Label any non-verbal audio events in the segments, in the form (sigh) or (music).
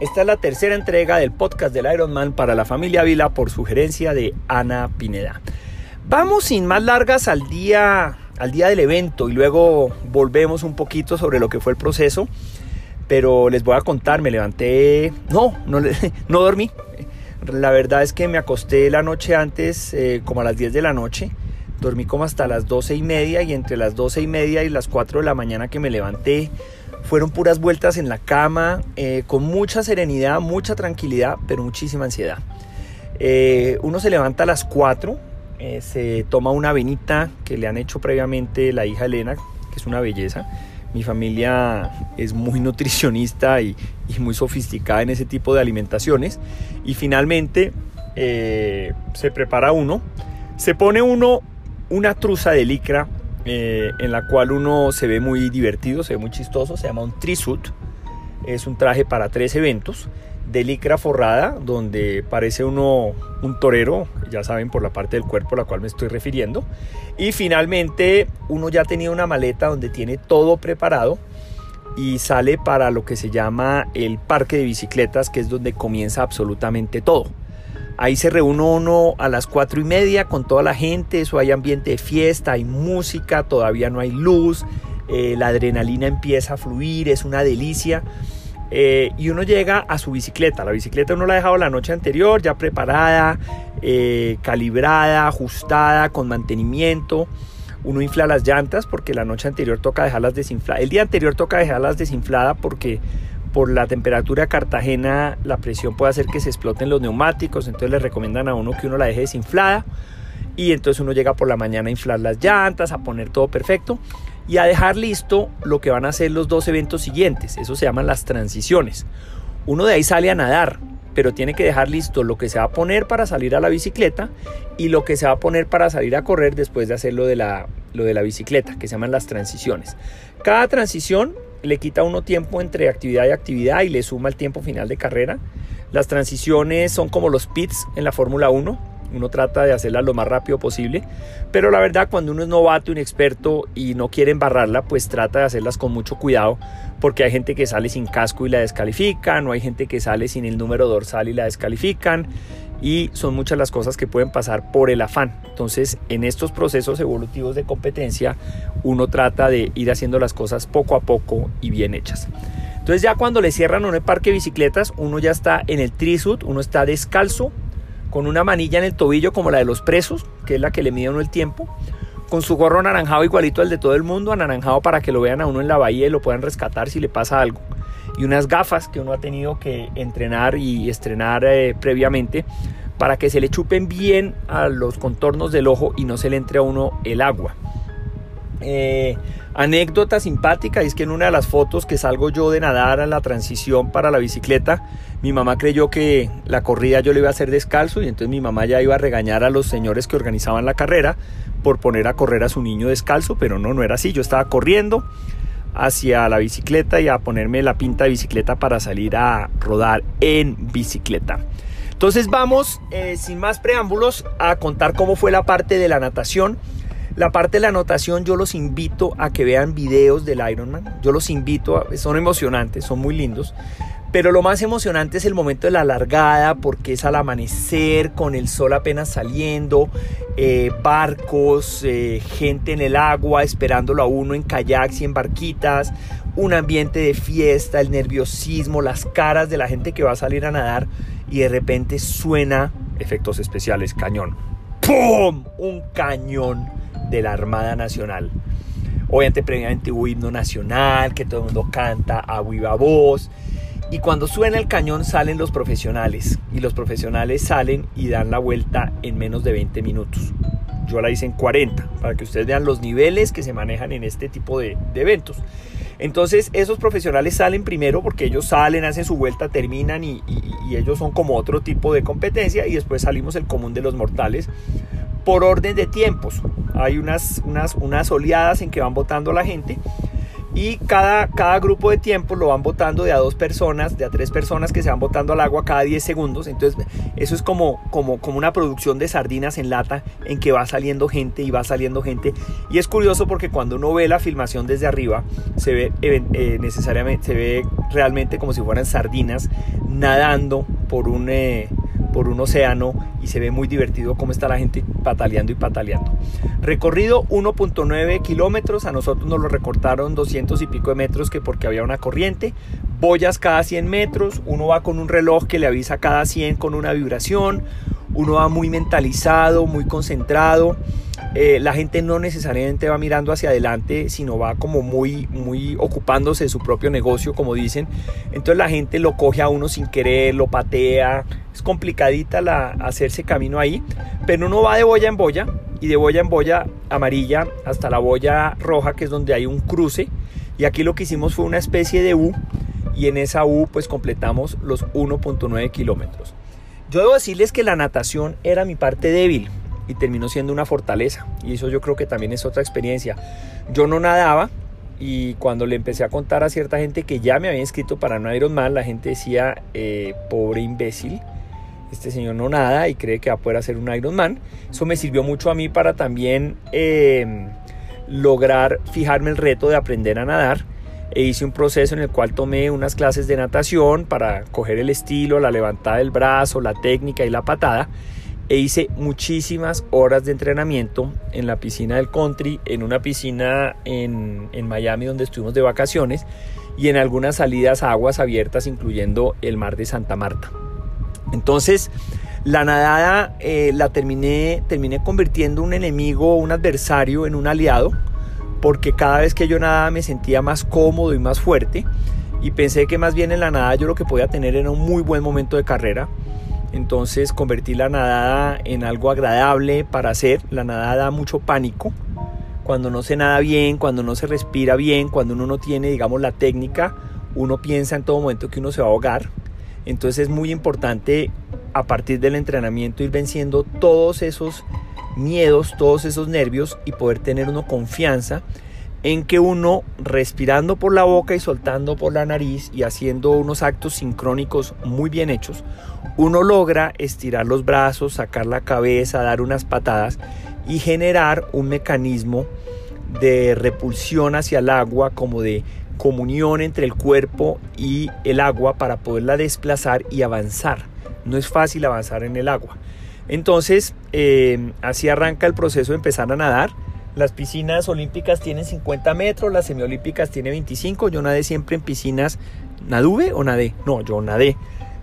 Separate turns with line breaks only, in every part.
Esta es la tercera entrega del podcast del Ironman para la familia Vila por sugerencia de Ana Pineda. Vamos sin más largas al día, al día del evento y luego volvemos un poquito sobre lo que fue el proceso. Pero les voy a contar, me levanté, no, no, (laughs) no dormí. La verdad es que me acosté la noche antes, eh, como a las 10 de la noche. Dormí como hasta las 12 y media y entre las 12 y media y las 4 de la mañana que me levanté fueron puras vueltas en la cama, eh, con mucha serenidad, mucha tranquilidad, pero muchísima ansiedad. Eh, uno se levanta a las 4, eh, se toma una avenita que le han hecho previamente la hija Elena, que es una belleza. Mi familia es muy (laughs) nutricionista y, muy sofisticada en ese tipo de alimentaciones. Y finalmente se prepara uno, se pone uno una truza de licra eh, en la cual uno se ve muy divertido, se ve muy chistoso, se llama un trisuit, es un traje para tres eventos de licra forrada, donde parece uno un torero, ya saben por la parte del cuerpo a la cual me estoy refiriendo, y finalmente uno ya tenía una maleta donde tiene todo preparado y sale para lo que se llama el parque de bicicletas, que es donde comienza absolutamente todo. Ahí se reúne uno a las cuatro y media con toda la gente, eso hay ambiente de fiesta, hay música, todavía no hay luz, eh, la adrenalina empieza a fluir, es una delicia. Eh, y uno llega a su bicicleta. La bicicleta uno la ha dejado la noche anterior, ya preparada, eh, calibrada, ajustada, con mantenimiento. Uno infla las llantas porque la noche anterior toca dejarlas desinfladas. El día anterior toca dejarlas desinfladas porque por la temperatura Cartagena la presión puede hacer que se exploten los neumáticos, entonces le recomiendan a uno que uno la deje desinflada y entonces uno llega por la mañana a inflar las llantas, a poner todo perfecto y a dejar listo lo que van a hacer los dos eventos siguientes, eso se llaman las transiciones. Uno de ahí sale a nadar, pero tiene que dejar listo lo que se va a poner para salir a la bicicleta y lo que se va a poner para salir a correr después de hacer lo de la, lo de la bicicleta, que se llaman las transiciones. Cada transición le quita uno tiempo entre actividad y actividad y le suma el tiempo final de carrera. Las transiciones son como los pits en la Fórmula 1. Uno trata de hacerlas lo más rápido posible, pero la verdad cuando uno es novato, inexperto y no quiere embarrarla, pues trata de hacerlas con mucho cuidado, porque hay gente que sale sin casco y la descalifican, o hay gente que sale sin el número dorsal y la descalifican, y son muchas las cosas que pueden pasar por el afán. Entonces, en estos procesos evolutivos de competencia, uno trata de ir haciendo las cosas poco a poco y bien hechas. Entonces, ya cuando le cierran un parque de bicicletas, uno ya está en el trisut, uno está descalzo, con una manilla en el tobillo como la de los presos, que es la que le mide uno el tiempo, con su gorro anaranjado igualito al de todo el mundo, anaranjado para que lo vean a uno en la bahía y lo puedan rescatar si le pasa algo y unas gafas que uno ha tenido que entrenar y estrenar eh, previamente para que se le chupen bien a los contornos del ojo y no se le entre a uno el agua. Eh, anécdota simpática es que en una de las fotos que salgo yo de nadar a la transición para la bicicleta, mi mamá creyó que la corrida yo le iba a hacer descalzo y entonces mi mamá ya iba a regañar a los señores que organizaban la carrera por poner a correr a su niño descalzo, pero no, no era así, yo estaba corriendo hacia la bicicleta y a ponerme la pinta de bicicleta para salir a rodar en bicicleta. Entonces vamos, eh, sin más preámbulos, a contar cómo fue la parte de la natación. La parte de la natación yo los invito a que vean videos del Ironman. Yo los invito, son emocionantes, son muy lindos. Pero lo más emocionante es el momento de la largada porque es al amanecer, con el sol apenas saliendo, eh, barcos, eh, gente en el agua esperándolo a uno en kayaks y en barquitas, un ambiente de fiesta, el nerviosismo, las caras de la gente que va a salir a nadar y de repente suena efectos especiales, cañón. ¡Pum! Un cañón de la Armada Nacional. Obviamente previamente hubo himno nacional, que todo el mundo canta a viva voz. Y cuando suena el cañón salen los profesionales. Y los profesionales salen y dan la vuelta en menos de 20 minutos. Yo la hice en 40, para que ustedes vean los niveles que se manejan en este tipo de, eventos. Entonces esos profesionales salen primero porque ellos salen, hacen su vuelta, terminan y, ellos son como otro tipo de competencia y después salimos el común de los mortales por orden de tiempos. Hay unas, unas, unas oleadas en que van votando la gente y cada, cada grupo de tiempo lo van votando de a dos personas, de a tres personas que se van botando al agua cada 10 segundos. Entonces eso es como, como, como una producción de sardinas en lata en que va saliendo gente y va saliendo gente. Y es curioso porque cuando uno ve la filmación desde arriba se ve eh, necesariamente, se ve realmente como si fueran sardinas nadando por un... Eh, por un océano y se ve muy divertido cómo está la gente pataleando y pataleando. Recorrido 1.9 kilómetros, a nosotros nos lo recortaron 200 y pico de metros que porque había una corriente, boyas cada 100 metros, uno va con un reloj que le avisa cada 100 con una vibración, uno va muy mentalizado, muy concentrado. Eh, la gente no necesariamente va mirando hacia adelante, sino va como muy, muy ocupándose de su propio negocio, como dicen. Entonces la gente lo coge a uno sin querer, lo patea. Es complicadita la, hacerse camino ahí, pero uno va de boya en boya y de boya en boya amarilla hasta la boya roja, que es donde hay un cruce. Y aquí lo que hicimos fue una especie de U y en esa U pues completamos los 1.9 kilómetros. Yo debo decirles que la natación era mi parte débil y terminó siendo una fortaleza. Y eso yo creo que también es otra experiencia. Yo no nadaba y cuando le empecé a contar a cierta gente que ya me había inscrito para no Ironman, la gente decía, eh, pobre imbécil, este señor no nada y cree que va a poder hacer un Ironman. Eso me sirvió mucho a mí para también eh, lograr fijarme el reto de aprender a nadar e hice un proceso en el cual tomé unas clases de natación para coger el estilo, la levantada del brazo, la técnica y la patada. E hice muchísimas horas de entrenamiento en la piscina del country, en una piscina en, Miami donde estuvimos de vacaciones y en algunas salidas a aguas abiertas, incluyendo el mar de Santa Marta. Entonces, la nadada eh, la terminé, terminé convirtiendo un enemigo, un adversario en un aliado porque cada vez que yo nadaba me sentía más cómodo y más fuerte y pensé que más bien en la nadada yo lo que podía tener era un muy buen momento de carrera. Entonces convertí la nadada en algo agradable para hacer. La nadada da mucho pánico. Cuando no se nada bien, cuando no se respira bien, cuando uno no tiene, digamos, la técnica, uno piensa en todo momento que uno se va a ahogar. Entonces es muy importante a partir del entrenamiento ir venciendo todos esos miedos, todos esos nervios y poder tener uno confianza en que uno respirando por la boca y soltando por la nariz y haciendo unos actos sincrónicos muy bien hechos, uno logra estirar los brazos, sacar la cabeza, dar unas patadas y generar un mecanismo de repulsión hacia el agua, como de comunión entre el cuerpo y el agua para poderla desplazar y avanzar. No es fácil avanzar en el agua. Entonces, eh, así arranca el proceso de empezar a nadar. Las piscinas olímpicas tienen 50 metros, las semiolímpicas tienen 25. Yo nadé siempre en piscinas. ¿Naduve o nadé? No, yo nadé.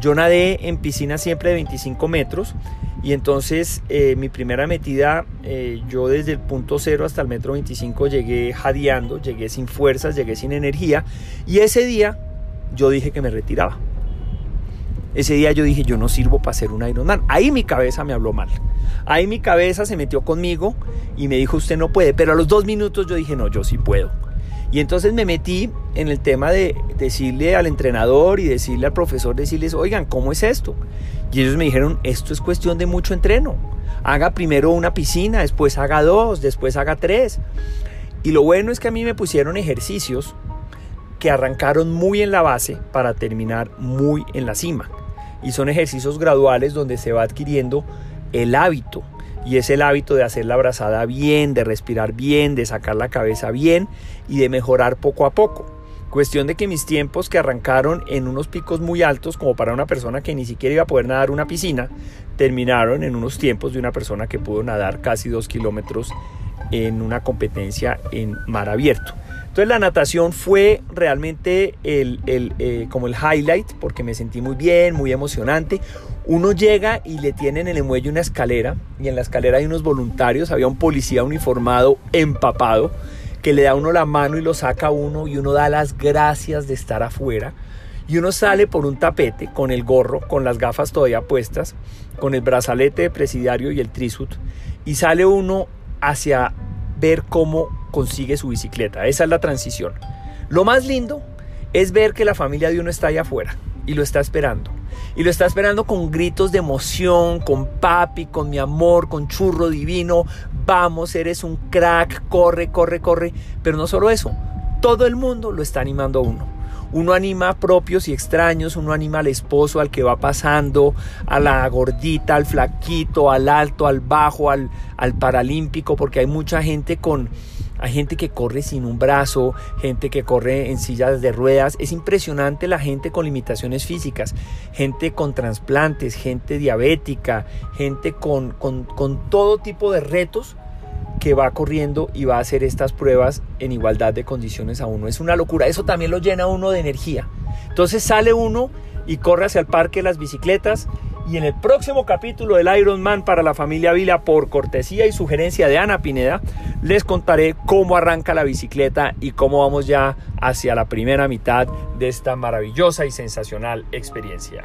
Yo nadé en piscinas siempre de 25 metros. Y entonces eh, mi primera metida, eh, yo desde el punto cero hasta el metro 25 llegué jadeando, llegué sin fuerzas, llegué sin energía. Y ese día yo dije que me retiraba. Ese día yo dije, yo no sirvo para ser un Ironman. Ahí mi cabeza me habló mal. Ahí mi cabeza se metió conmigo y me dijo, usted no puede. Pero a los dos minutos yo dije, no, yo sí puedo. Y entonces me metí en el tema de decirle al entrenador y decirle al profesor, decirles, oigan, ¿cómo es esto? Y ellos me dijeron, esto es cuestión de mucho entreno. Haga primero una piscina, después haga dos, después haga tres. Y lo bueno es que a mí me pusieron ejercicios que arrancaron muy en la base para terminar muy en la cima y son ejercicios graduales donde se va adquiriendo el hábito y es el hábito de hacer la abrazada bien, de respirar bien, de sacar la cabeza bien y de mejorar poco a poco. Cuestión de que mis tiempos que arrancaron en unos picos muy altos, como para una persona que ni siquiera iba a poder nadar una piscina, terminaron en unos tiempos de una persona que pudo nadar casi dos kilómetros en una competencia en mar abierto. Entonces la natación fue realmente el, eh, como el highlight porque me sentí muy bien, muy emocionante. Uno llega y le tienen en el muelle una escalera y en la escalera hay unos voluntarios, había un policía uniformado empapado que le da a uno la mano y lo saca a uno y uno da las gracias de estar afuera. Y uno sale por un tapete con el gorro, con las gafas todavía puestas, con el brazalete de presidiario y el trisut, y sale uno hacia ver cómo consigue su bicicleta. Esa es la transición. Lo más lindo es ver que la familia de uno está allá afuera y lo está esperando. Y lo está esperando con gritos de emoción, con papi, con mi amor, con churro divino. Vamos, eres un crack, corre, corre, corre. Pero no solo eso, todo el mundo lo está animando a uno. Uno anima a propios y extraños, uno anima al esposo, al que va pasando, a la gordita, al flaquito, al alto, al bajo, al, al paralímpico, porque hay mucha gente con, hay gente que corre sin un brazo, gente que corre en sillas de ruedas. Es impresionante la gente con limitaciones físicas, gente con trasplantes, gente diabética, gente con, con, con todo tipo de retos que va corriendo y va a hacer estas pruebas en igualdad de condiciones a uno. Es una locura. Eso también lo llena uno de energía. Entonces sale uno y corre hacia el parque las bicicletas. Y en el próximo capítulo del Ironman para la familia Vila, por cortesía y sugerencia de Ana Pineda, les contaré cómo arranca la bicicleta y cómo vamos ya hacia la primera mitad de esta maravillosa y sensacional experiencia.